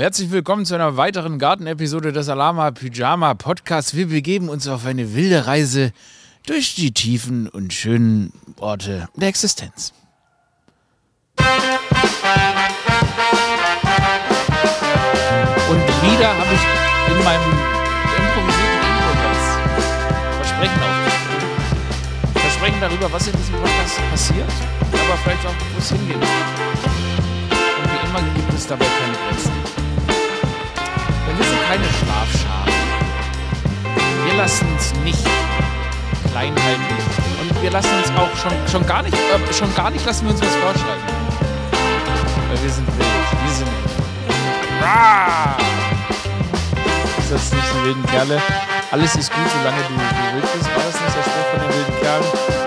herzlich willkommen zu einer weiteren Gartenepisode des Alama Pyjama Podcasts. Wir begeben uns auf eine wilde Reise durch die tiefen und schönen Orte der Existenz. Und wieder habe ich in meinem improvisierten Intro Versprechen aufgeschrieben. Versprechen darüber, was in diesem Podcast passiert, aber vielleicht auch, wo es hingeht. Und wie immer gibt es dabei keine Grenzen. Wir sind keine Schlafschafe. Wir lassen uns nicht klein halten. Und wir lassen uns auch schon, schon, gar nicht, äh, schon gar nicht lassen wir uns was vorschreiben. Weil wir sind wild. Wir sind Rah! Ist das nicht so wilden Kerle? Alles ist gut, solange du, du wild bist. War das Spruch von den wilden Kerlen?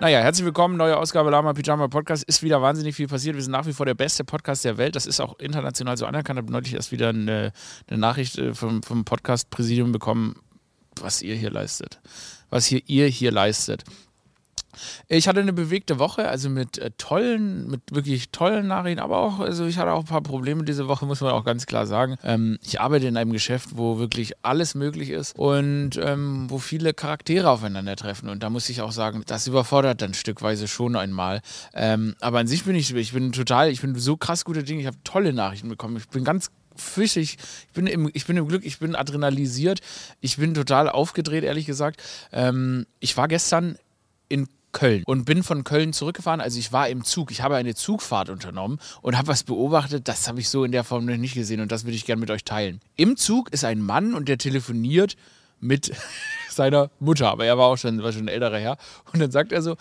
Naja, herzlich willkommen. Neue Ausgabe Lama Pyjama Podcast. Ist wieder wahnsinnig viel passiert. Wir sind nach wie vor der beste Podcast der Welt. Das ist auch international so anerkannt. Ich habe neulich erst wieder eine, eine Nachricht äh, vom, vom Podcast-Präsidium bekommen, was ihr hier leistet. Was hier ihr hier leistet. Ich hatte eine bewegte Woche, also mit äh, tollen, mit wirklich tollen Nachrichten, aber auch, also ich hatte auch ein paar Probleme diese Woche, muss man auch ganz klar sagen. Ähm, ich arbeite in einem Geschäft, wo wirklich alles möglich ist und ähm, wo viele Charaktere aufeinandertreffen. Und da muss ich auch sagen, das überfordert dann stückweise schon einmal. Ähm, aber an sich bin ich, ich bin total, ich bin so krass guter Dinge, ich habe tolle Nachrichten bekommen. Ich bin ganz flüssig. Ich bin im, ich bin im Glück, ich bin adrenalisiert. Ich bin total aufgedreht, ehrlich gesagt. Ähm, ich war gestern in Köln und bin von Köln zurückgefahren. Also ich war im Zug. Ich habe eine Zugfahrt unternommen und habe was beobachtet. Das habe ich so in der Form noch nicht gesehen und das würde ich gerne mit euch teilen. Im Zug ist ein Mann und der telefoniert mit seiner Mutter, aber er war auch schon, war schon ein älterer Herr. Und dann sagt er so,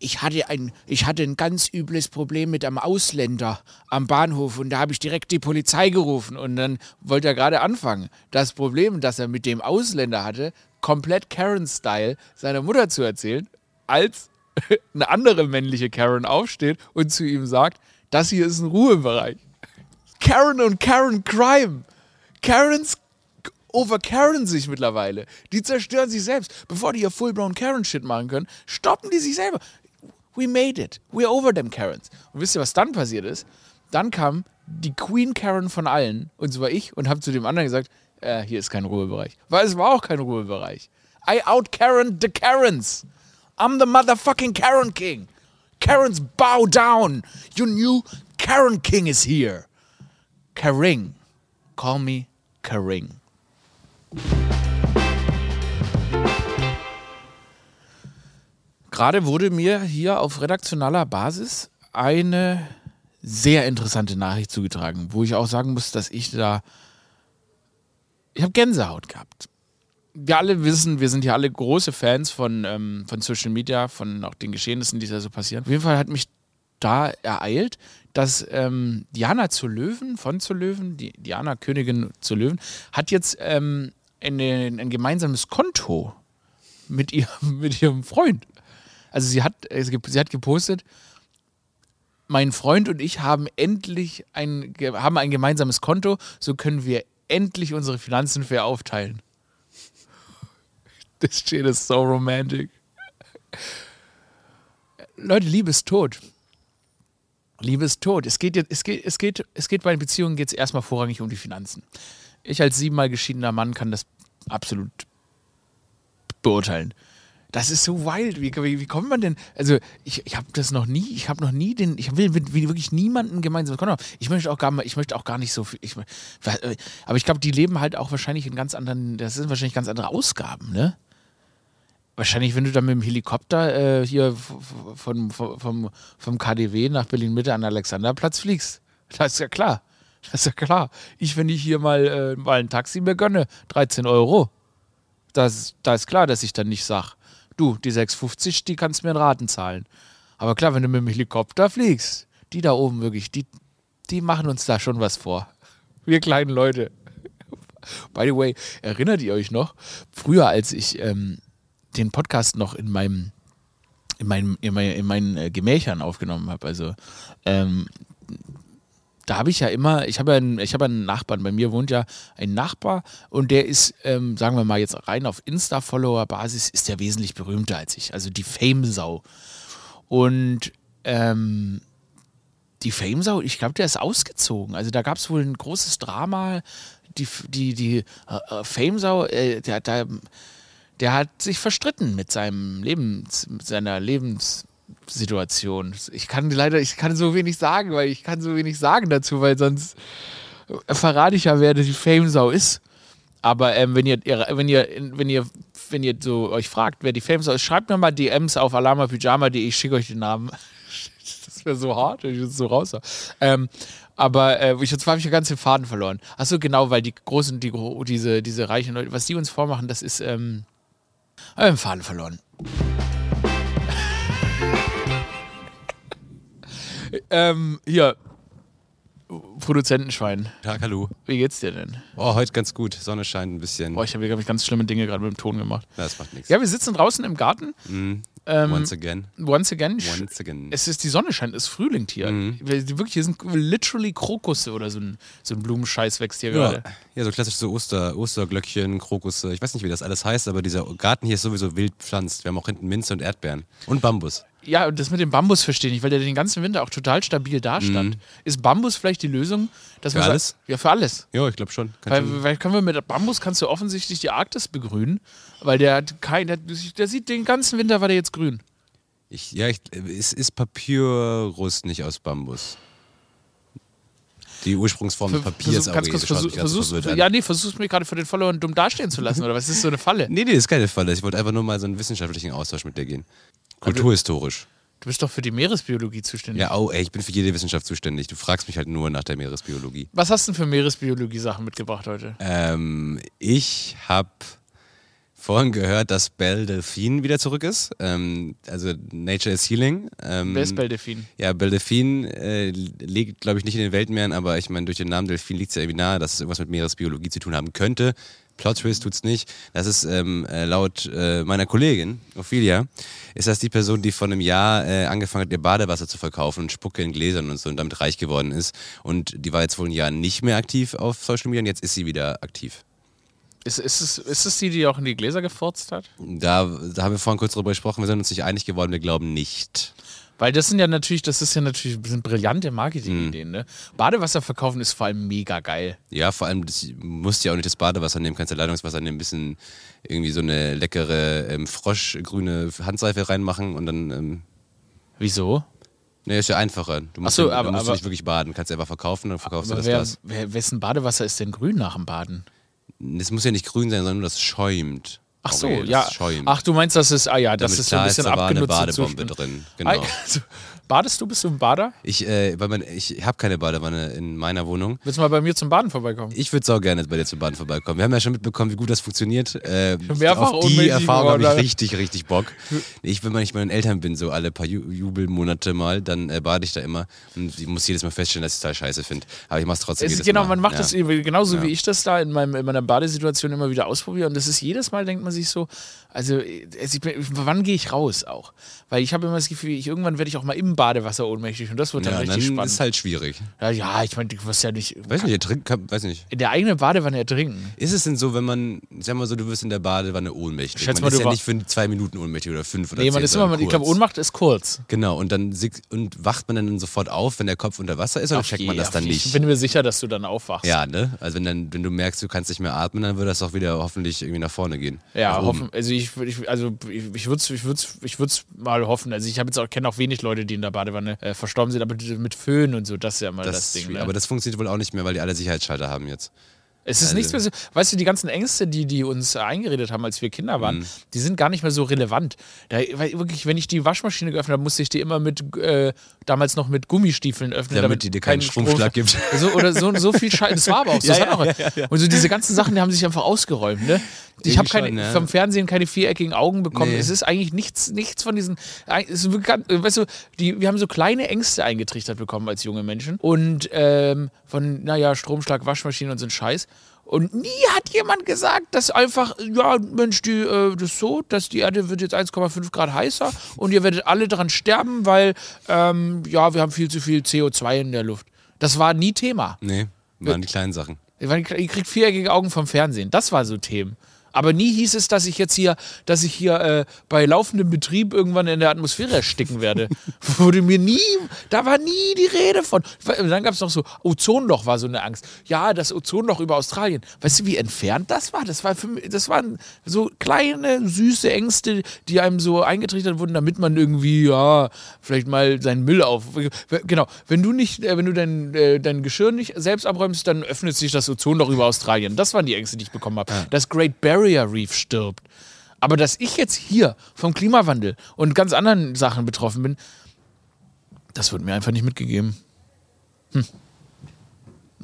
ich hatte, ein, ich hatte ein ganz übles Problem mit einem Ausländer am Bahnhof und da habe ich direkt die Polizei gerufen und dann wollte er gerade anfangen. Das Problem, das er mit dem Ausländer hatte, komplett Karen-Style seiner Mutter zu erzählen, als eine andere männliche Karen aufsteht und zu ihm sagt, das hier ist ein Ruhebereich. Karen und Karen Crime. Karens over Karen sich mittlerweile. Die zerstören sich selbst. Bevor die ihr full-blown Karen-Shit machen können, stoppen die sich selber. We made it. We're over them Karens. Und wisst ihr, was dann passiert ist? Dann kam die Queen Karen von allen, und zwar ich, und habe zu dem anderen gesagt, äh, hier ist kein Ruhebereich. Weil es war auch kein Ruhebereich. I out Karen the Karens. I'm the motherfucking Karen King. Karens bow down. You knew Karen King is here. Karing. Call me Karing. Gerade wurde mir hier auf redaktionaler Basis eine sehr interessante Nachricht zugetragen, wo ich auch sagen muss, dass ich da. Ich habe Gänsehaut gehabt wir alle wissen, wir sind ja alle große Fans von, ähm, von Social Media, von auch den Geschehnissen, die da so passieren. Auf jeden Fall hat mich da ereilt, dass ähm, Diana zu Löwen, von zu Löwen, die Diana Königin zu Löwen, hat jetzt ähm, eine, ein gemeinsames Konto mit, ihr, mit ihrem Freund. Also sie hat, sie hat gepostet, mein Freund und ich haben endlich ein, haben ein gemeinsames Konto, so können wir endlich unsere Finanzen fair aufteilen. This shit is so romantic. Leute, Liebe ist tot. Liebe ist tot. Es geht, es geht, es geht, es geht bei Beziehungen geht es erstmal vorrangig um die Finanzen. Ich als siebenmal geschiedener Mann kann das absolut beurteilen. Das ist so wild. Wie, wie, wie kommt man denn? Also, ich, ich habe das noch nie, ich habe noch nie den, ich will mit wirklich niemanden gemeinsam. Ich möchte auch gar, ich möchte auch gar nicht so viel. Ich, aber ich glaube, die leben halt auch wahrscheinlich in ganz anderen, das sind wahrscheinlich ganz andere Ausgaben, ne? Wahrscheinlich, wenn du dann mit dem Helikopter äh, hier von, vom, vom KDW nach Berlin-Mitte an Alexanderplatz fliegst. Das ist ja klar. Das ist ja klar. Ich, wenn ich hier mal, äh, mal ein Taxi mir gönne, 13 Euro. Das, da ist klar, dass ich dann nicht sage, du, die 6,50, die kannst mir in Raten zahlen. Aber klar, wenn du mit dem Helikopter fliegst, die da oben wirklich, die, die machen uns da schon was vor. Wir kleinen Leute. By the way, erinnert ihr euch noch, früher als ich ähm, den Podcast noch in meinem in, meinem, in, mein, in meinen äh, Gemächern aufgenommen habe. Also ähm, da habe ich ja immer, ich habe ja einen, ich habe einen Nachbarn, bei mir wohnt ja ein Nachbar und der ist, ähm, sagen wir mal jetzt rein auf Insta-Follower-Basis, ist der wesentlich berühmter als ich, also die Fame-Sau. Und ähm, die Famesau, ich glaube, der ist ausgezogen. Also da gab es wohl ein großes Drama. Die, die, die äh, Famesau, äh, der, der, der hat sich verstritten mit seinem Lebens, mit seiner Lebenssituation. Ich kann leider, ich kann so wenig sagen, weil ich kann so wenig sagen dazu, weil sonst verrate ich ja, wer die Famesau ist. Aber ähm, wenn ihr, wenn ihr, wenn ihr, wenn ihr so euch fragt, wer die Famesau ist, schreibt mir mal DMs auf alamapyjama.de, ich schicke euch den Namen. das wäre so hart, wenn ich das so raus. Ähm, aber äh, ich, jetzt habe ich ja ganz den Faden verloren. Achso, genau, weil die großen, die, diese, diese reichen Leute, was die uns vormachen, das ist, ähm, habe den Faden verloren. ähm, hier, Produzentenschwein. Tag, hallo. Wie geht's dir denn? Oh, heute ganz gut. Sonne scheint ein bisschen. Boah, ich habe, glaube ich, ganz schlimme Dinge gerade mit dem Ton gemacht. Ja, das macht nichts. Ja, wir sitzen draußen im Garten. Mhm. Ähm, Once again. Once again. Once again. Es ist die Sonne scheint, es frühlingt hier. Mhm. Wir- Wirklich, hier sind literally Krokusse oder so ein, so ein Blumenscheiß wächst hier Ja. gerade. ja, so klassisch so Oster, Osterglöckchen, Krokusse. Ich weiß nicht, wie das alles heißt, aber dieser Garten hier ist sowieso wild pflanzt. Wir haben auch hinten Minze und Erdbeeren. Und Bambus. Ja, und das mit dem Bambus verstehe ich weil der den ganzen Winter auch total stabil dastand. Ist Bambus vielleicht die Lösung? Dass Mhm. Für alles? Sagt, ja, für alles. Ja, ich glaube schon. Weil, weil können wir mit Bambus kannst du offensichtlich die Arktis begrünen, weil der hat kein, der, der sieht den ganzen Winter war der jetzt grün. Ich, ja, ich, es ist Papyrus nicht aus Bambus. Die Ursprungsform des Papiers Versuch, aber kurz versuch, ganz versuchst, an. ja, nee, versuchst mir gerade für den Followern dumm dastehen zu lassen, oder was ist so eine Falle? Nee, nee, das ist keine Falle. Ich wollte einfach nur mal so einen wissenschaftlichen Austausch mit dir gehen. Kulturhistorisch. Du bist doch für die Meeresbiologie zuständig. Ja, oh, ey, ich bin für jede Wissenschaft zuständig. Du fragst mich halt nur nach der Meeresbiologie. Was hast du denn für Meeresbiologie-Sachen mitgebracht heute? Ähm, ich habe vorhin gehört, dass Belle Delphine wieder zurück ist. Ähm, also Nature is Healing. Ähm, Wer ist Beldelfin? Ja, Belle Delphine äh, liegt, glaube ich, nicht in den Weltmeeren, aber ich meine, durch den Namen Delphine liegt es ja irgendwie nahe, dass es irgendwas mit Meeresbiologie zu tun haben könnte. Plot Twist tut's nicht. Das ist ähm, äh, laut äh, meiner Kollegin, Ophelia, ist das die Person, die vor einem Jahr äh, angefangen hat, ihr Badewasser zu verkaufen und Spucke in Gläsern und so und damit reich geworden ist. Und die war jetzt wohl ein Jahr nicht mehr aktiv auf Social Media und jetzt ist sie wieder aktiv. Ist, ist, es, ist es die, die auch in die Gläser gefurzt hat? Da, da haben wir vorhin kurz drüber gesprochen, wir sind uns nicht einig geworden, wir glauben nicht. Weil das sind ja natürlich, das ist ja natürlich sind brillante Marketingideen, ne? Badewasser verkaufen ist vor allem mega geil. Ja, vor allem, das, musst ja auch nicht das Badewasser nehmen, kannst ja Leitungswasser nehmen, ein bisschen irgendwie so eine leckere ähm, froschgrüne Handseife reinmachen und dann, ähm, Wieso? ne, ist ja einfacher. Du musst, so, aber- musst du aber- nicht wirklich baden, kannst einfach verkaufen, dann verkaufst Aber du das wer, Glas. wer, wessen Badewasser ist denn grün nach dem Baden? Es muss ja nicht grün sein, sondern das schäumt. Ach so, Original, ja. Schäumt. Ach, du meinst, das ist, ah ja, das Damit ist so ein bisschen da war eine abgenutzte Badebombe drin. Genau. Ah, also, badest du? Bist du ein Bader? Ich, äh, weil man, ich habe keine Badewanne in meiner Wohnung. Willst du mal bei mir zum Baden vorbeikommen? Ich würde auch gerne bei dir zum Baden vorbeikommen. Wir haben ja schon mitbekommen, wie gut das funktioniert. Äh, mehrfach auf die Erfahrung habe ich richtig, richtig Bock. Ich, wenn man nicht bei meinen Eltern bin, so alle paar Ju Jubelmonate mal, dann äh, bade ich da immer. Und ich muss jedes Mal feststellen, dass ich es total scheiße finde. Aber ich mache es trotzdem Es genau, Mal. man macht ja. das eben genauso Ja. wie ich das da in, meinem, in meiner Badesituation immer wieder ausprobiere. Und das ist jedes Mal, denkt man sich so, also, es- ich bin- wann gehe ich raus auch? Weil ich habe immer das Gefühl, ich, irgendwann werde ich auch mal im Badewasser ohnmächtig und das wird dann Ja, richtig dann spannend. ist halt schwierig. ja, ja, ich meine, du wirst ja nicht Weiß nicht, ihr trinkt, kann, weiß nicht. in der eigenen Badewanne ertrinken. Ist es denn so, wenn man, sag mal so, du wirst in der Badewanne ohnmächtig? Schätz man mal, ist du ja nicht für zwei Minuten ohnmächtig oder fünf oder Nee, zehn, man ist immer, sondern ich glaube, kurz. Ohnmacht ist kurz. Genau, und dann und wacht man dann sofort auf, wenn der Kopf unter Wasser ist, oder checkt man je, das dann nicht? Ich bin mir sicher, dass du dann aufwachst. Ja, ne? Also wenn, dann, wenn du merkst, du kannst nicht mehr atmen, dann wird das auch wieder hoffentlich irgendwie nach vorne gehen. Ja, hoffen, also ich, ich also ich, ich würde es ich würd's, ich würd's mal hoffen. Also ich habe jetzt auch kenne auch wenig Leute, die in der Badewanne äh, verstorben sind, aber mit Föhn und so, das ist ja mal das, Das Ding. Ne? Aber das funktioniert wohl auch nicht mehr, weil die alle Sicherheitsschalter haben jetzt. Es ist Also- nichts mehr so, weißt du, die ganzen Ängste, die die uns eingeredet haben, als wir Kinder Mhm. waren, die sind gar nicht mehr so relevant. Da, weil wirklich, wenn ich die Waschmaschine geöffnet habe, musste ich die immer mit, äh, damals noch mit Gummistiefeln öffnen. Damit die dir keinen kein Stromschlag gibt. So, oder so, so viel Scheiße. Das war aber auch so. Ja, hat auch, Und so diese ganzen Sachen, die haben sich einfach ausgeräumt. Ne? Ich habe ja. vom Fernsehen keine viereckigen Augen bekommen. Nee. Es ist eigentlich nichts, nichts von diesen. Es ganz- weißt du, die, wir haben so kleine Ängste eingetrichtert bekommen als junge Menschen. Und ähm, von, naja, Stromschlag, Waschmaschine und so ein Scheiß. Und nie hat jemand gesagt, dass einfach, ja, Mensch, die, äh, das ist so, dass die Erde wird jetzt 1,5 Grad heißer und ihr werdet alle daran sterben, weil, ähm, ja, wir haben viel zu viel CO2 in der Luft. Das war nie Thema. Nee, waren die kleinen Sachen. Ihr kriegt viereckige Augen vom Fernsehen. Das war so Themen. Aber nie hieß es, dass ich jetzt hier, dass ich hier äh, bei laufendem Betrieb irgendwann in der Atmosphäre ersticken werde. Wurde mir nie, da war nie die Rede von. Dann gab es noch so, Ozonloch war so eine Angst. Ja, das Ozonloch über Australien. Weißt du, wie entfernt das war? Das war für mich, das waren so kleine, süße Ängste, die einem so eingetrichtert wurden, damit man irgendwie, ja, vielleicht mal seinen Müll auf. Genau, wenn du nicht, äh, wenn du dein, äh, dein Geschirr nicht selbst abräumst, dann öffnet sich das Ozonloch über Australien. Das waren die Ängste, die ich bekommen habe. Das Great Barrier Reef stirbt. Aber dass ich jetzt hier vom Klimawandel und ganz anderen Sachen betroffen bin, das wird mir einfach nicht mitgegeben. Hm.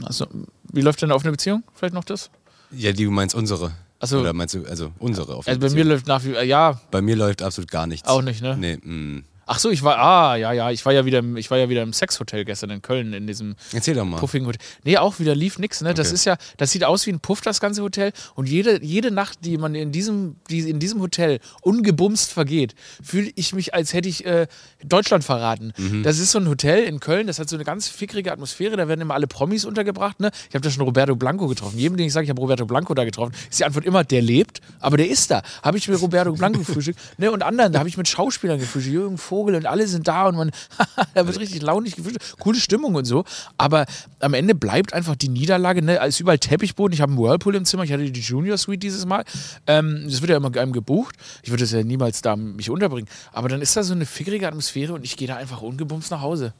Also, wie läuft denn auf eine Beziehung? Vielleicht noch das? Ja, die du meinst unsere. Also, Oder meinst du, also unsere auf Also bei mir läuft nach wie ja. Bei mir läuft absolut gar nichts. Auch nicht, ne? Nee, mh. Ach so, ich war, ah, ja, ja, ich war ja wieder im, ich war ja wieder im Sexhotel gestern in Köln, in diesem Erzähl doch mal. puffigen Hotel. Nee, auch wieder lief nix, ne? Das okay. ist ja, das sieht aus wie ein Puff, das ganze Hotel. Und jede, jede Nacht, die man in diesem, die in diesem Hotel ungebumst vergeht, fühle ich mich, als hätte ich äh, Deutschland verraten. Mhm. Das ist so ein Hotel in Köln, das hat so eine ganz fickrige Atmosphäre, da werden immer alle Promis untergebracht, ne? Ich habe da schon Roberto Blanco getroffen. Jedem, den ich sage, ich habe Roberto Blanco da getroffen, ist die Antwort immer, der lebt, aber der ist da. Habe ich mit Roberto Blanco gefrühstückt, ne? Und anderen, da habe ich mit Schauspielern gefrühstückt, Jürgen Vogel und alle sind da und man, da wird richtig launig gefühlt. Coole Stimmung und so. Aber am Ende bleibt einfach die Niederlage, ne? Es ist überall Teppichboden. Ich habe einen Whirlpool im Zimmer. Ich hatte die Junior Suite dieses Mal. Ähm, das wird ja immer einem gebucht. Ich würde es ja niemals da mich unterbringen. Aber dann ist da so eine fickrige Atmosphäre und ich gehe da einfach ungebumst nach Hause.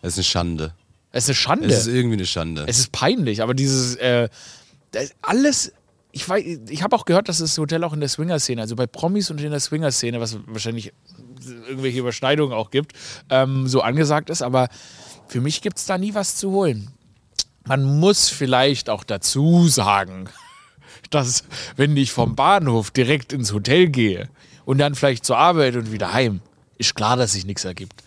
Es ist eine Schande. Es ist eine Schande. Es ist irgendwie eine Schande. Es ist peinlich, aber dieses, äh, alles ich, ich habe auch gehört, dass das Hotel auch in der Swinger-Szene, also bei Promis und in der Swinger-Szene, was wahrscheinlich irgendwelche Überschneidungen auch gibt, ähm, so angesagt ist. Aber für mich gibt es da nie was zu holen. Man muss vielleicht auch dazu sagen, dass wenn ich vom Bahnhof direkt ins Hotel gehe und dann vielleicht zur Arbeit und wieder heim, ist klar, dass sich nichts ergibt.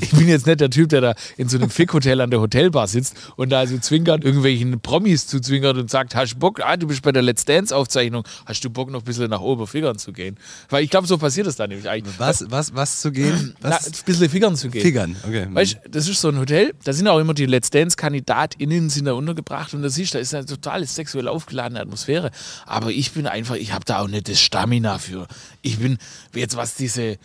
Ich bin jetzt nicht der Typ, der da in so einem Fick-Hotel an der Hotelbar sitzt und da so zwinkert, irgendwelchen Promis zu zwinkert und sagt, hast du Bock, ah, du bist bei der Let's Dance-Aufzeichnung, hast du Bock, noch ein bisschen nach oben Figern zu gehen? Weil ich glaube, so passiert es da nämlich eigentlich. Was, was, was zu gehen? Was? Na, ein bisschen Figern zu gehen. Figern, okay. Weißt du, das ist so ein Hotel, da sind auch immer die Let's Dance-KandidatInnen sind da untergebracht und da siehst du, da ist eine total sexuell aufgeladene Atmosphäre. Aber ich bin einfach, ich habe da auch nicht das Stamina für. Ich bin, jetzt was diese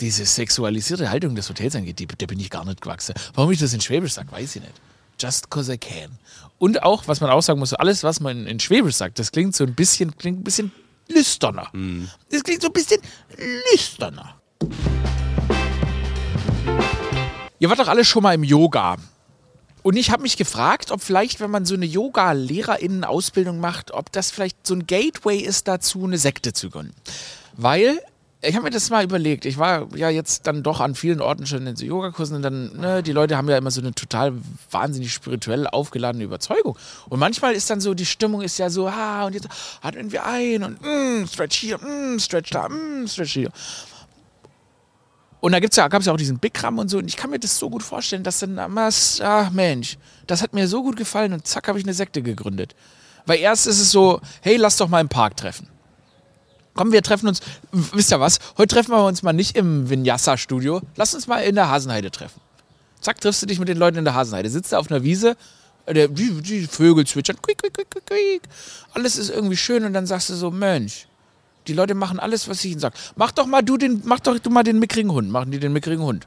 diese sexualisierte Haltung des Hotels angeht, die, der bin ich gar nicht gewachsen. Warum ich das in Schwäbisch sage, weiß ich nicht. Just cause I can. Und auch, was man auch sagen muss, alles, was man in Schwäbisch sagt, das klingt so ein bisschen, klingt ein bisschen lüsterner. Mm. Das klingt so ein bisschen lüsterner. Ihr wart doch alle schon mal im Yoga. Und ich habe mich gefragt, ob vielleicht, wenn man so eine Yoga-LehrerInnen-Ausbildung macht, ob das vielleicht so ein Gateway ist dazu, eine Sekte zu gründen. Weil ich habe mir das mal überlegt. Ich war ja jetzt dann doch an vielen Orten schon in so Yogakursen und dann, ne, die Leute haben ja immer so eine total wahnsinnig spirituell aufgeladene Überzeugung. Und manchmal ist dann so, die Stimmung ist ja so, ah, und jetzt atmen wir ein und mm, stretch hier, mm, stretch da, mm, stretch hier. Und da ja, gab es ja auch diesen Bikram und so. Und ich kann mir das so gut vorstellen, dass dann, ah, Mensch, das hat mir so gut gefallen und zack, habe ich eine Sekte gegründet. Weil erst ist es so, hey, lass doch mal im Park treffen komm, wir treffen uns, wisst ihr was, heute treffen wir uns mal nicht im Vinyasa-Studio, lass uns mal in der Hasenheide treffen. Zack, triffst du dich mit den Leuten in der Hasenheide, sitzt da auf einer Wiese, der, die, die Vögel zwitschern, quiek, quiek, quiek, quiek, alles ist irgendwie schön und dann sagst du so, Mensch, die Leute machen alles, was ich ihnen sage. Mach doch mal du den, mach doch du mal den mickrigen Hund. Machen die den mickrigen Hund?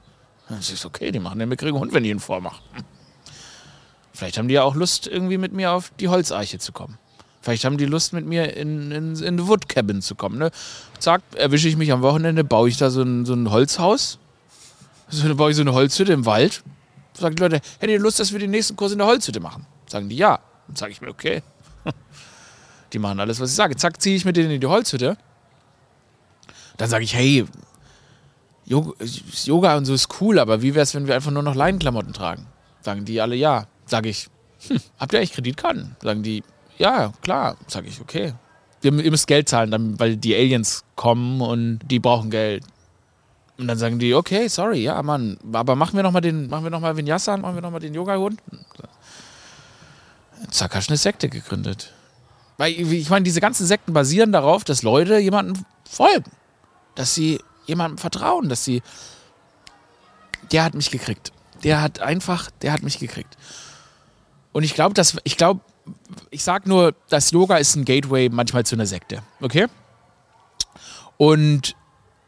Das ist okay, die machen den mickrigen Hund, wenn ich ihn vormache. Vielleicht haben die ja auch Lust, irgendwie mit mir auf die Holzeiche zu kommen. Vielleicht haben die Lust, mit mir in, in, in eine Woodcabin zu kommen. Ne? Zack, erwische ich mich am Wochenende, baue ich da so ein, so ein Holzhaus. So, baue ich so eine Holzhütte im Wald. Sagen die Leute, hättet ihr Lust, dass wir den nächsten Kurs in der Holzhütte machen? Sagen die ja. Dann sage ich mir, okay. Die machen alles, was ich sage. Zack, ziehe ich mit denen in die Holzhütte. Dann sage ich, hey, Yoga und so ist cool, aber wie wäre es, wenn wir einfach nur noch Leinenklamotten tragen? Sagen die alle ja. Sage ich, hm, habt ihr eigentlich Kreditkarten? Sagen die, ja, klar, sage ich, okay. Ihr, ihr müsst Geld zahlen, dann, weil die Aliens kommen und die brauchen Geld. Und dann sagen die, okay, sorry, ja, Mann, aber machen wir nochmal den, machen wir noch mal Vinyasa, machen wir nochmal den Yoga-Hund. Zack, hast du eine Sekte gegründet. Weil, ich meine, diese ganzen Sekten basieren darauf, dass Leute jemandem folgen. Dass sie jemandem vertrauen, dass sie. Der hat mich gekriegt. Der hat einfach, der hat mich gekriegt. Und ich glaube, dass, ich glaube, Ich sag nur, das Yoga ist ein Gateway manchmal zu einer Sekte. Okay? Und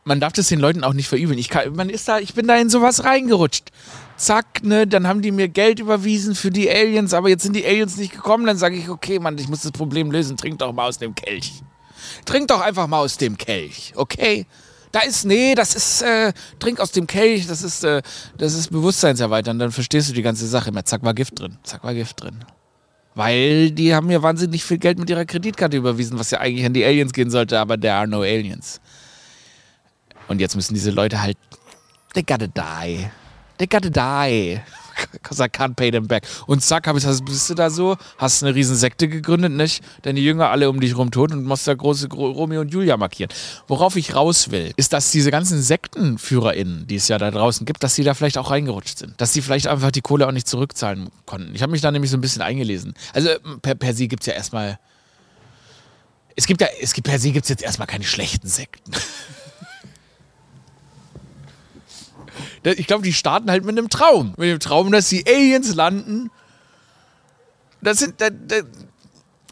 man darf das den Leuten auch nicht verübeln. Ich, kann, man ist da, ich bin da in sowas reingerutscht. Zack, ne, dann haben die mir Geld überwiesen für die Aliens, aber jetzt sind die Aliens nicht gekommen. Dann sage ich, okay, Mann, ich muss das Problem lösen. Trink doch mal aus dem Kelch. Trink doch einfach mal aus dem Kelch, okay? Da ist, nee, das ist, äh, trink aus dem Kelch, das ist, äh, das ist Bewusstseinserweitern. Dann verstehst du die ganze Sache immer. Zack, war Gift drin. Zack, war Gift drin. Weil die haben mir wahnsinnig viel Geld mit ihrer Kreditkarte überwiesen, was ja eigentlich an die Aliens gehen sollte, aber there are no aliens. Und jetzt müssen diese Leute halt, they gotta die. They gotta die. I can't pay them back. Und zack, hab ich, also bist du da so, hast eine riesen Sekte gegründet, nicht? Deine Jünger alle um dich rum tot und musst da große Gro Romeo und Julia markieren. Worauf ich raus will, ist, dass diese ganzen SektenführerInnen, die es ja da draußen gibt, dass die da vielleicht auch reingerutscht sind. Dass die vielleicht einfach die Kohle auch nicht zurückzahlen konnten. Ich habe mich da nämlich so ein bisschen eingelesen. Also per, per se gibt es ja erstmal. Es gibt ja, es gibt per se gibt es jetzt erstmal keine schlechten Sekten. Ich glaube, die starten halt mit einem Traum. Mit dem Traum, dass die Aliens landen. Das sind. Das, das,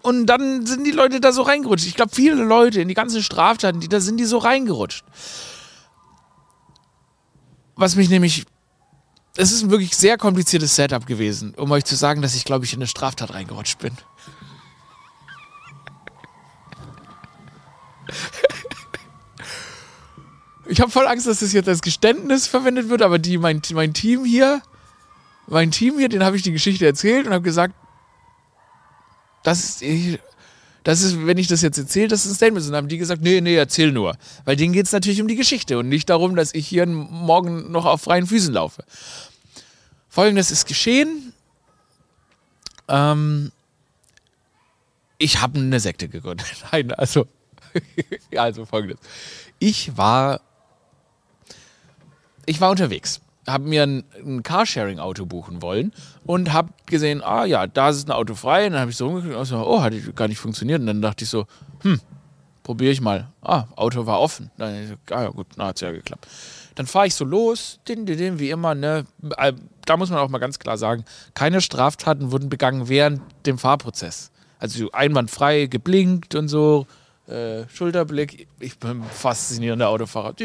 und dann sind die Leute da so reingerutscht. Ich glaube, viele Leute in die ganzen Straftaten, die da sind, die so reingerutscht. Was mich nämlich. Es ist ein wirklich sehr kompliziertes Setup gewesen, um euch zu sagen, dass ich, glaube ich, in eine Straftat reingerutscht bin. Ich habe voll Angst, dass das jetzt als Geständnis verwendet wird, aber die, mein, mein Team hier, mein Team hier, den habe ich die Geschichte erzählt und habe gesagt, das ist, das ist, wenn ich das jetzt erzähle, das ist ein Statement. Und dann haben die gesagt, nee, nee, erzähl nur. Weil denen geht es natürlich um die Geschichte und nicht darum, dass ich hier morgen noch auf freien Füßen laufe. Folgendes ist geschehen. Ähm, ich habe eine Sekte gegründet. Nein, also, also folgendes. Ich war ich war unterwegs, habe mir ein, ein Carsharing-Auto buchen wollen und habe gesehen, ah ja, da ist ein Auto frei. Und dann habe ich so rumgeklickt und so, oh, hat gar nicht funktioniert. Und dann dachte ich so, hm, probiere ich mal. Ah, Auto war offen. Dann so, ah ja, gut, na, hat es ja geklappt. Dann fahre ich so los, din, din, din, wie immer, ne? Äh, da muss man auch mal ganz klar sagen, keine Straftaten wurden begangen während dem Fahrprozess. Also einwandfrei geblinkt und so, äh, Schulterblick. Ich bin faszinierender Autofahrer.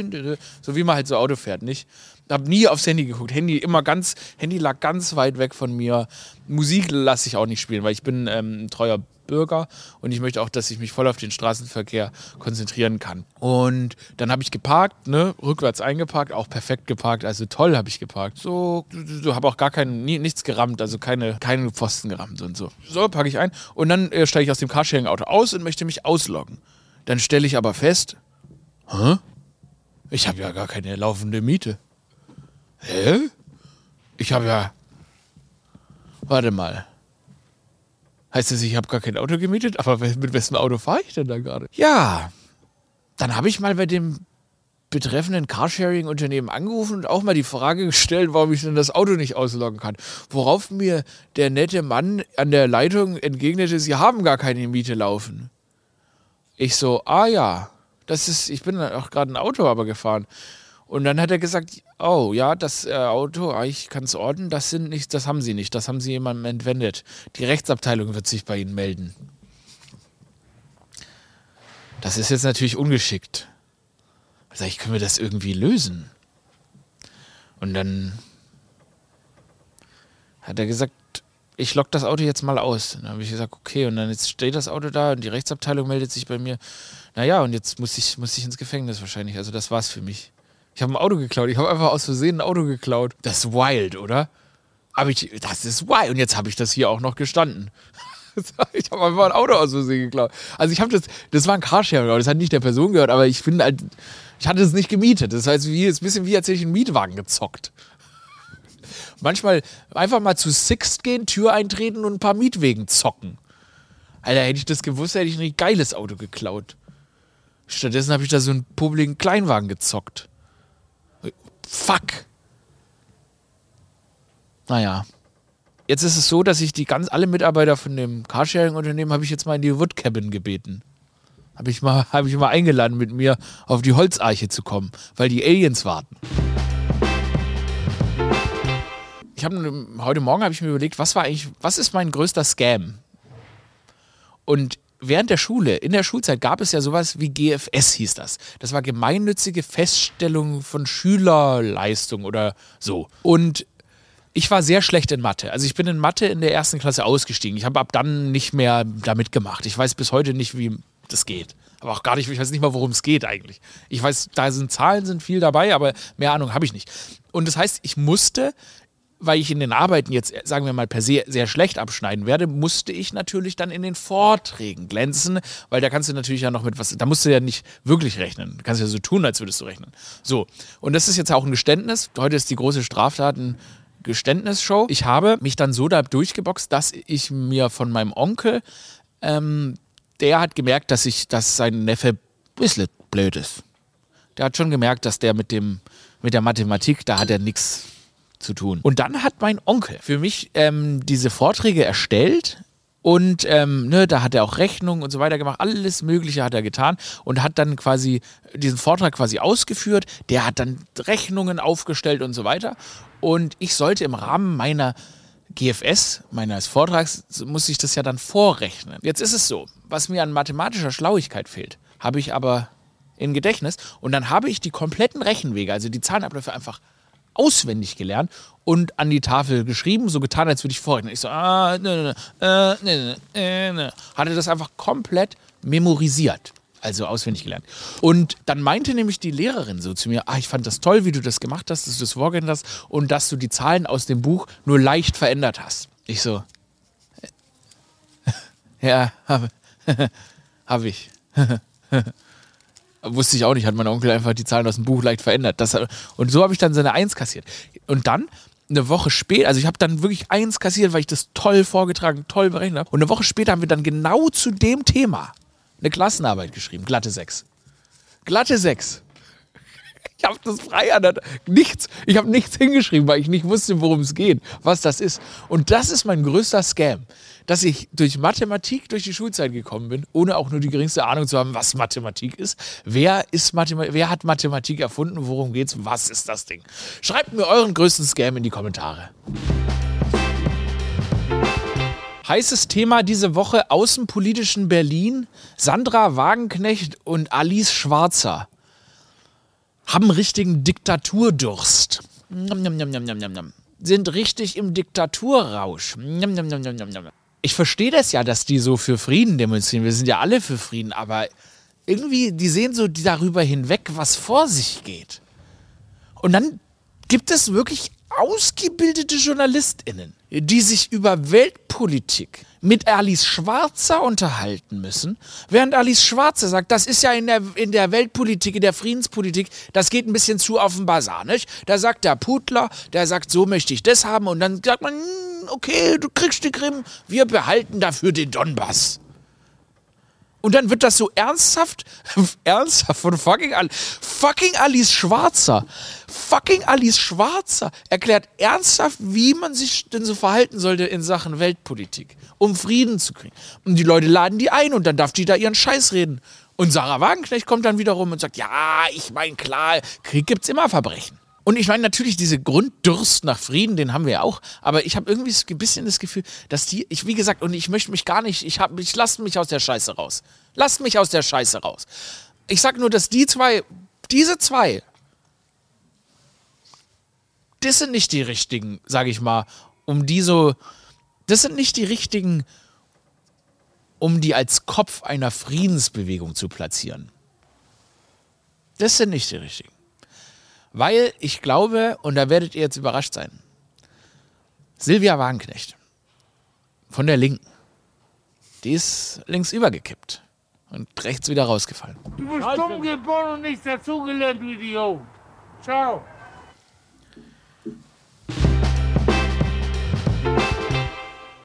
So wie man halt so Auto fährt, nicht? Hab nie aufs Handy geguckt. Handy immer ganz, Handy lag ganz weit weg von mir. Musik lasse ich auch nicht spielen, weil ich bin ähm, ein treuer Bürger und ich möchte auch, dass ich mich voll auf den Straßenverkehr konzentrieren kann. Und dann habe ich geparkt, ne, rückwärts eingeparkt, auch perfekt geparkt, also toll habe ich geparkt. So, so habe auch gar kein, nichts gerammt, also keine, keine Pfosten gerammt und so. So, packe ich ein und dann äh, steige ich aus dem Carsharing-Auto aus und möchte mich ausloggen. Dann stelle ich aber fest, hä? Ich habe ja gar keine laufende Miete. Hä? Ich habe ja. Warte mal. Heißt das, ich habe gar kein Auto gemietet? Aber mit wessen Auto fahre ich denn da gerade? Ja, dann habe ich mal bei dem betreffenden Carsharing-Unternehmen angerufen und auch mal die Frage gestellt, warum ich denn das Auto nicht ausloggen kann. Worauf mir der nette Mann an der Leitung entgegnete, sie haben gar keine Miete laufen. Ich so, ah ja, das ist, ich bin auch gerade ein Auto aber gefahren. Und dann hat er gesagt, oh ja, das äh, Auto, ich kann es ordnen, das sind nicht, das haben sie nicht, das haben sie jemandem entwendet. Die Rechtsabteilung wird sich bei ihnen melden. Das ist jetzt natürlich ungeschickt. Sag ich, können wir das irgendwie lösen? Und dann hat er gesagt, ich lock das Auto jetzt mal aus. Dann habe ich gesagt, okay, und dann jetzt steht das Auto da und die Rechtsabteilung meldet sich bei mir. Naja, und jetzt muss ich, muss ich ins Gefängnis wahrscheinlich. Also das war's für mich. Ich habe ein Auto geklaut. Ich habe einfach aus Versehen ein Auto geklaut. Das ist wild, oder? Aber ich, das ist wild. Und jetzt habe ich das hier auch noch gestanden. ich habe einfach ein Auto aus Versehen geklaut. Also ich habe das, das war ein Carsharing, das hat nicht der Person gehört, aber ich finde halt, ich hatte es nicht gemietet. Das heißt, wie, ist ein bisschen wie, als hätte ich einen Mietwagen gezockt. Manchmal einfach mal zu Sixt gehen, Tür eintreten und ein paar Mietwegen zocken. Alter, hätte ich das gewusst, hätte ich ein geiles Auto geklaut. Stattdessen habe ich da so einen publiken Kleinwagen gezockt. Fuck. Naja. Jetzt ist es so, dass ich die ganz alle Mitarbeiter von dem Carsharing-Unternehmen habe ich jetzt mal in die Woodcabin gebeten. Habe ich, mal, hab ich mal eingeladen, mit mir auf die Holzarche zu kommen, weil die Aliens warten. Ich habe heute Morgen habe ich mir überlegt, was war eigentlich, was ist mein größter Scam? Und während der Schule, in der Schulzeit gab es ja sowas wie GFS hieß das. Das war gemeinnützige Feststellung von Schülerleistung oder so. Und ich war sehr schlecht in Mathe. Also ich bin in Mathe in der ersten Klasse ausgestiegen. Ich habe ab dann nicht mehr damit gemacht. Ich weiß bis heute nicht, wie das geht. Aber auch gar nicht, ich weiß nicht mal, worum es geht eigentlich. Ich weiß, da sind Zahlen, sind viel dabei, aber mehr Ahnung habe ich nicht. Und das heißt, ich musste weil ich in den Arbeiten jetzt, sagen wir mal, per se sehr schlecht abschneiden werde, musste ich natürlich dann in den Vorträgen glänzen, weil da kannst du natürlich ja noch mit was, da musst du ja nicht wirklich rechnen. Du kannst ja so tun, als würdest du rechnen. So, und das ist jetzt auch ein Geständnis. Heute ist die große Straftaten-Geständnisshow. Ich habe mich dann so da durchgeboxt, dass ich mir von meinem Onkel, ähm, der hat gemerkt, dass ich, dass sein Neffe ein bisschen blöd ist. Der hat schon gemerkt, dass der mit dem, mit der Mathematik, da hat er nichts zu tun. Und dann hat mein Onkel für mich ähm, diese Vorträge erstellt. Und ähm, ne, da hat er auch Rechnungen und so weiter gemacht. Alles Mögliche hat er getan und hat dann quasi diesen Vortrag quasi ausgeführt. Der hat dann Rechnungen aufgestellt und so weiter. Und ich sollte im Rahmen meiner GFS, meines Vortrags, muss ich das ja dann vorrechnen. Jetzt ist es so, was mir an mathematischer Schlauigkeit fehlt, habe ich aber in Gedächtnis. Und dann habe ich die kompletten Rechenwege, also die Zahlenabläufe einfach auswendig gelernt und an die Tafel geschrieben, so getan, als würde ich vorrechnen. Ich so, ah, ne, ne, ne, äh, ne, ne, ne. Hatte das einfach komplett memorisiert. Also auswendig gelernt. Und dann meinte nämlich die Lehrerin so zu mir, ah, ich fand das toll, wie du das gemacht hast, dass du das vorgerechnet hast und dass du die Zahlen aus dem Buch nur leicht verändert hast. Ich so, ja, habe hab ich. Wusste ich auch nicht, hat mein Onkel einfach die Zahlen aus dem Buch leicht verändert. Das, und so habe ich dann seine Eins kassiert. Und dann eine Woche später, also ich habe dann wirklich eins kassiert, weil ich das toll vorgetragen, toll berechnet habe. Und eine Woche später haben wir dann genau zu dem Thema eine Klassenarbeit geschrieben, glatte 6. Glatte 6. Ich habe das frei an nichts. Ich habe nichts hingeschrieben, weil ich nicht wusste, worum es geht, was das ist. Und das ist mein größter Scam dass ich durch Mathematik durch die Schulzeit gekommen bin, ohne auch nur die geringste Ahnung zu haben, was Mathematik ist. Wer, ist Mathema wer hat Mathematik erfunden? Worum geht's? Was ist das Ding? Schreibt mir euren größten Scam in die Kommentare. Heißes Thema diese Woche außenpolitischen Berlin. Sandra Wagenknecht und Alice Schwarzer haben richtigen Diktaturdurst. Sind richtig im Diktaturrausch ich verstehe das ja, dass die so für Frieden demonstrieren. Wir sind ja alle für Frieden, aber irgendwie, die sehen so darüber hinweg, was vor sich geht. Und dann gibt es wirklich ausgebildete JournalistInnen, die sich über Weltpolitik mit Alice Schwarzer unterhalten müssen, während Alice Schwarzer sagt, das ist ja in der, in der Weltpolitik, in der Friedenspolitik, das geht ein bisschen zu auf den Bazar, nicht? Da sagt der Putler, der sagt, so möchte ich das haben und dann sagt man, hm, okay, du kriegst die Krim, wir behalten dafür den Donbass. Und dann wird das so ernsthaft, ernsthaft von fucking, fucking Alice Schwarzer, fucking Alice Schwarzer erklärt ernsthaft, wie man sich denn so verhalten sollte in Sachen Weltpolitik, um Frieden zu kriegen. Und die Leute laden die ein und dann darf die da ihren Scheiß reden. Und Sarah Wagenknecht kommt dann wiederum und sagt, ja, ich meine, klar, Krieg gibt's immer Verbrechen. Und ich meine natürlich, diese Grunddurst nach Frieden, den haben wir ja auch. Aber ich habe irgendwie ein bisschen das Gefühl, dass die, ich, wie gesagt, und ich möchte mich gar nicht, ich, hab, ich lasse mich aus der Scheiße raus. Lasst mich aus der Scheiße raus. Ich sage nur, dass die zwei, diese zwei, das sind nicht die richtigen, sage ich mal, um die so, das sind nicht die richtigen, um die als Kopf einer Friedensbewegung zu platzieren. Das sind nicht die richtigen. Weil ich glaube, und da werdet ihr jetzt überrascht sein, Silvia Wagenknecht von der Linken, die ist links übergekippt und rechts wieder rausgefallen. Du bist dumm geboren und nichts dazugelernt, du Idiot. Ciao.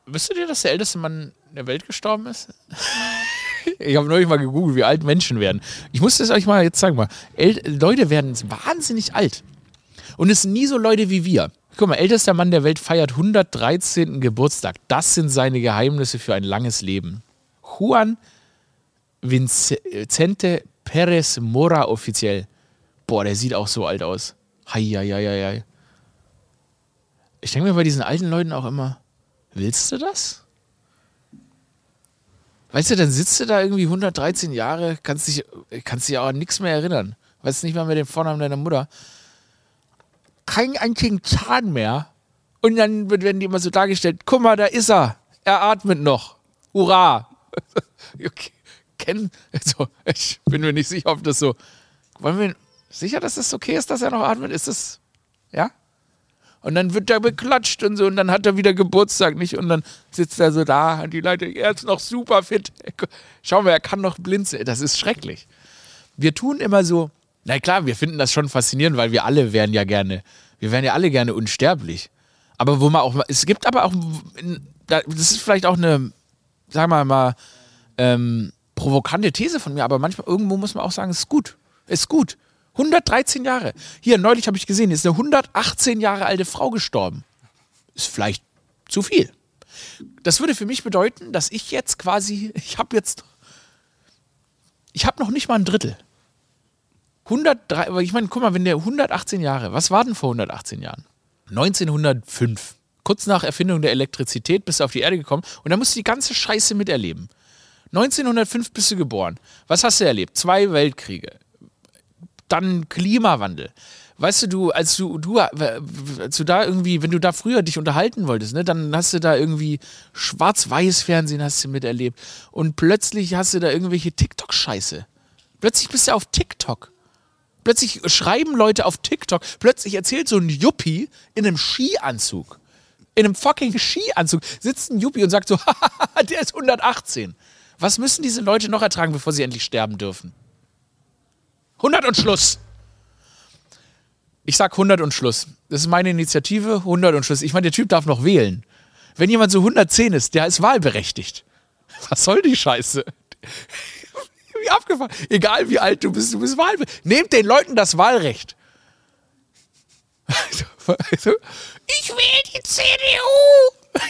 Wüsstet ihr, dass der älteste Mann der Welt gestorben ist? Ich habe neulich mal gegoogelt, wie alt Menschen werden. Ich muss das euch mal jetzt sagen mal. Leute werden wahnsinnig alt. Und es sind nie so Leute wie wir. Guck mal, ältester Mann der Welt feiert 113. Geburtstag. Das sind seine Geheimnisse für ein langes Leben. Juan Vincente Perez Mora offiziell. Boah, der sieht auch so alt aus. Heieieiei. Ich denke mir bei diesen alten Leuten auch immer, willst du das? Weißt du, dann sitzt du da irgendwie 113 Jahre, kannst dich, kannst dich auch an nichts mehr erinnern. Weißt nicht mal mehr den Vornamen deiner Mutter. Kein einzigen Zahn mehr. Und dann werden die immer so dargestellt: guck mal, da ist er. Er atmet noch. Hurra. okay. Kennen, also, ich bin mir nicht sicher, ob das so. Wollen wir sicher, dass das okay ist, dass er noch atmet? Ist das. Ja? Und dann wird er beklatscht und so und dann hat er wieder Geburtstag nicht und dann sitzt er so da und die Leute, er ist noch super fit. Schauen wir, er kann noch blinzeln. Das ist schrecklich. Wir tun immer so, na klar, wir finden das schon faszinierend, weil wir alle wären ja gerne, wir wären ja alle gerne unsterblich. Aber wo man auch, es gibt aber auch, da- das ist vielleicht auch eine, sagen wir mal, ähm, provokante These von mir, aber manchmal irgendwo muss man auch sagen, es ist gut. Es ist gut. 113 Jahre. Hier, neulich habe ich gesehen, ist eine 118 Jahre alte Frau gestorben. Ist vielleicht zu viel. Das würde für mich bedeuten, dass ich jetzt quasi, ich habe jetzt, ich habe noch nicht mal ein Drittel. 103, aber ich meine, guck mal, wenn der 118 Jahre, was war denn vor 118 Jahren? 1905. Kurz nach Erfindung der Elektrizität bist du auf die Erde gekommen und dann musst du die ganze Scheiße miterleben. 1905 bist du geboren. Was hast du erlebt? Zwei Weltkriege. Dann Klimawandel. Weißt du, du, als du, du, als du da irgendwie, wenn du da früher dich unterhalten wolltest, ne, dann hast du da irgendwie Schwarz-Weiß-Fernsehen hast du miterlebt. Und plötzlich hast du da irgendwelche TikTok-Scheiße. Plötzlich bist du auf TikTok. Plötzlich schreiben Leute auf TikTok, plötzlich erzählt so ein Yuppie in einem Skianzug, in einem fucking Skianzug, sitzt ein Yuppie und sagt so, der ist 118. Was müssen diese Leute noch ertragen, bevor sie endlich sterben dürfen? 100 und Schluss. Ich sag 100 und Schluss. Das ist meine Initiative, 100 und Schluss. Ich meine, der Typ darf noch wählen. Wenn jemand so 110 ist, der ist wahlberechtigt. Was soll die Scheiße? Wie abgefahren. Egal wie alt du bist, du bist wahlberechtigt. Nehmt den Leuten das Wahlrecht. Ich wähle die CDU.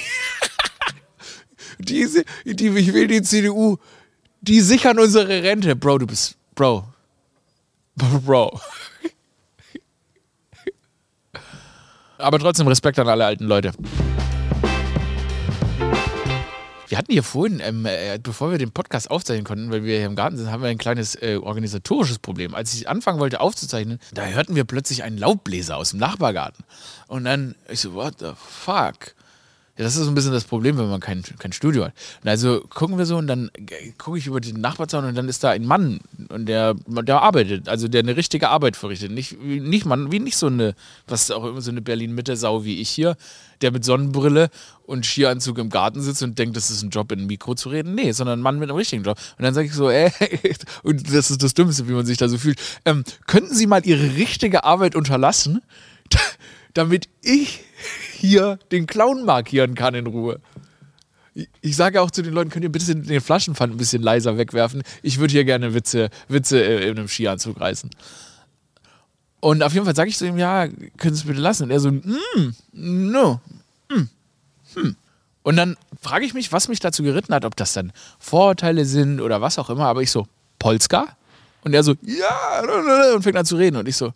Diese, die, ich will die CDU. Die sichern unsere Rente. Bro, du bist. Bro. Bro. Aber trotzdem Respekt an alle alten Leute. Wir hatten hier vorhin, ähm, äh, bevor wir den Podcast aufzeichnen konnten, weil wir hier im Garten sind, haben wir ein kleines äh, organisatorisches Problem. Als ich anfangen wollte aufzuzeichnen, da hörten wir plötzlich einen Laubbläser aus dem Nachbargarten. Und dann, ich so, what the fuck? Ja, das ist so ein bisschen das Problem, wenn man kein, kein Studio hat. Und also gucken wir so und dann äh, gucke ich über den Nachbarzaun und dann ist da ein Mann und der, der arbeitet, also der eine richtige Arbeit verrichtet. Nicht, nicht Mann, wie nicht so eine, was auch immer so eine Berlin-Mitte-Sau wie ich hier, der mit Sonnenbrille und Skianzug im Garten sitzt und denkt, das ist ein Job, in ein Mikro zu reden. Nee, sondern ein Mann mit einem richtigen Job. Und dann sage ich so, ey, und das ist das Dümmste, wie man sich da so fühlt. Ähm, könnten Sie mal Ihre richtige Arbeit unterlassen, damit ich hier den Clown markieren kann in Ruhe? Ich- sage auch zu den Leuten, könnt ihr bitte den Flaschenpfand ein bisschen leiser wegwerfen? Ich würde hier gerne Witze, Witze äh, in einem Skianzug reißen. Und auf jeden Fall sage ich zu ihm, ja, können Sie es bitte lassen? Und er so, mm, no, mm, hm. Und dann frage ich mich, was mich dazu geritten hat, ob das dann Vorurteile sind oder was auch immer. Aber ich so, Polska? Und er so, ja, und fängt an zu reden. Und ich so,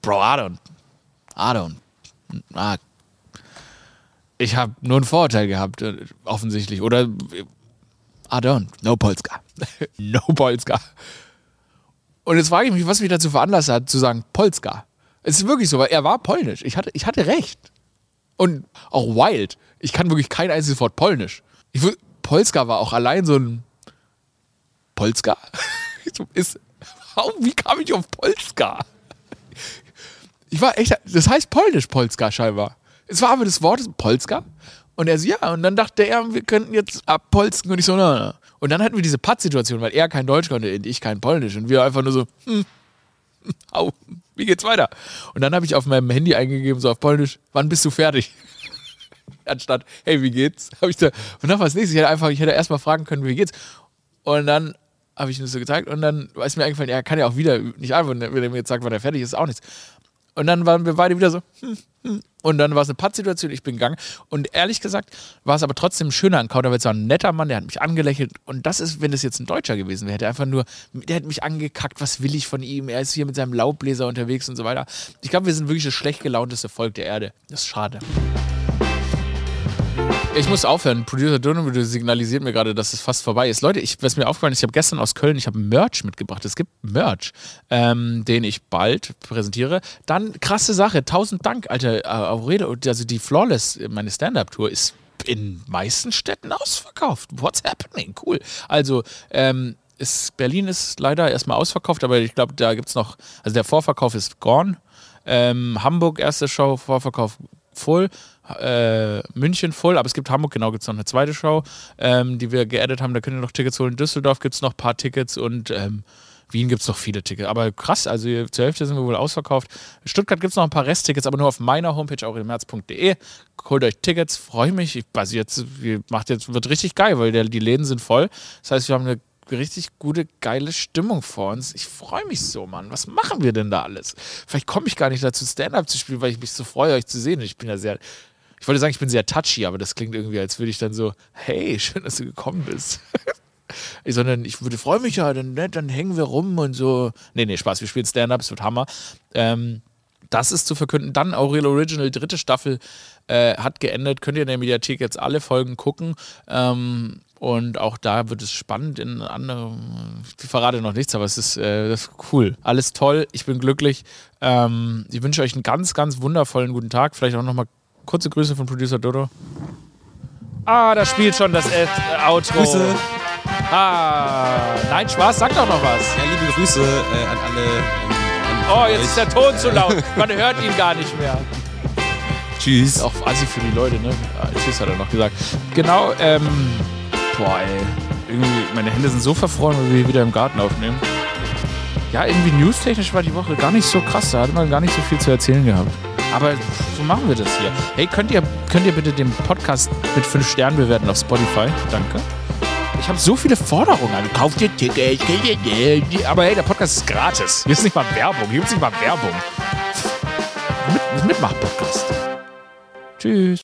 Bro, I don't, I don't, ah, ich habe nur ein Vorurteil gehabt, äh, offensichtlich. Oder äh, I don't, no Polska. no Polska. Und jetzt frage ich mich, was mich dazu veranlasst hat, zu sagen Polska. Es ist wirklich so, weil er war polnisch. Ich hatte, ich hatte recht. Und auch wild. Ich kann wirklich kein einziges Wort polnisch. Ich, Polska war auch allein so ein Polska? Ist, wie kam ich auf Polska? Ich war echt, das heißt polnisch Polska scheinbar. Es war aber das Wort Polska. Und er so, ja, und dann dachte er, wir könnten jetzt abpolsken. Und ich so, na, na. Und dann hatten wir diese Pattsituation, weil er kein Deutsch konnte und ich kein Polnisch. Und wir einfach nur so, hm, au, wie geht's weiter? Und dann habe ich auf meinem Handy eingegeben, so auf Polnisch, wann bist du fertig? Anstatt, hey, wie geht's? Habe ich da, und dann war das nächste, ich hätte einfach, ich hätte erstmal fragen können, wie geht's? Und dann habe ich das so gezeigt und dann ist mir eingefallen, er kann ja auch wieder nicht antworten, wenn er mir jetzt sagt, wann er fertig ist, ist auch nichts. Und dann waren wir beide wieder so, hm, hm. und dann war es eine Pattsituation, ich bin gegangen. Und ehrlich gesagt war es aber trotzdem ein schöner Encounter, weil es war ein netter Mann, der hat mich angelächelt. Und das ist, wenn das jetzt ein Deutscher gewesen wäre, der einfach nur, der hat mich angekackt, was will ich von ihm? Er ist hier mit seinem Laubbläser unterwegs und so weiter. Ich glaube, wir sind wirklich das schlecht gelaunteste Volk der Erde. Das ist schade. Ich muss aufhören. Producer Donovan signalisiert mir gerade, dass es fast vorbei ist. Leute, ich, was mir aufgefallen ist, ich habe gestern aus Köln, ich habe Merch mitgebracht. Es gibt Merch, ähm, den ich bald präsentiere. Dann, krasse Sache, tausend Dank, Alter. Aurelio, also die Flawless, meine Stand-Up-Tour ist in meisten Städten ausverkauft. What's happening? Cool. Also, ähm, ist, Berlin ist leider erstmal ausverkauft, aber ich glaube, da gibt es noch, also der Vorverkauf ist gone. Ähm, Hamburg, erste Show, Vorverkauf voll. Äh, München voll, aber es gibt Hamburg, genau, gibt es noch eine zweite Show, ähm, die wir geaddet haben. Da könnt ihr noch Tickets holen. Düsseldorf gibt es noch ein paar Tickets und ähm, Wien gibt es noch viele Tickets. Aber krass, also zur Hälfte sind wir wohl ausverkauft. In Stuttgart gibt es noch ein paar Resttickets, aber nur auf meiner Homepage, aurelmerz.de. Holt euch Tickets, freue mich. Ich, also jetzt, macht jetzt, wird richtig geil, weil der, die Läden sind voll. Das heißt, wir haben eine richtig gute, geile Stimmung vor uns. Ich freue mich so, Mann. Was machen wir denn da alles? Vielleicht komme ich gar nicht dazu, Stand-up zu spielen, weil ich mich so freue, euch zu sehen. Ich bin ja sehr, ich wollte sagen, ich bin sehr touchy, aber das klingt irgendwie, als würde ich dann so, hey, schön, dass du gekommen bist. sondern ich würde freue mich ja, dann, ne, dann hängen wir rum und so. Nee, nee, Spaß, wir spielen Stand-up, es wird Hammer. Ähm, das ist zu verkünden. Dann Aurel Original, dritte Staffel, äh, hat geendet. Könnt ihr in der Mediathek jetzt alle Folgen gucken. Ähm, und auch da wird es spannend in anderen. Ich verrate noch nichts, aber es ist, äh, ist cool. Alles toll. Ich bin glücklich. Ähm, ich wünsche euch einen ganz, ganz wundervollen guten Tag. Vielleicht auch nochmal kurze Grüße von Producer Dodo. Ah, da spielt schon das äh, Outro. Grüße. Ah, nein, Spaß, sag doch noch was. Ja, liebe Grüße äh, an alle. Ähm, an Oh, jetzt ist der Ton zu laut. Man hört ihn gar nicht mehr. Tschüss. Auch assi für die Leute, ne? Ah, Tschüss hat er noch gesagt. Genau, ähm. Boah, ey. Irgendwie, meine Hände sind so verfroren, weil wir wieder im Garten aufnehmen. Ja, irgendwie newstechnisch war die Woche gar nicht so krass. Da hat man gar nicht so viel zu erzählen gehabt. Aber so machen wir das hier. Hey, könnt ihr, könnt ihr bitte den Podcast mit 5 Sternen bewerten auf Spotify? Danke. Ich habe so viele Forderungen. Kauft ihr Tickets? Aber hey, der Podcast ist gratis. Hier ist nicht mal Werbung. Hier gibt es nicht mal Werbung. Mit, Mitmach-Podcast. Tschüss.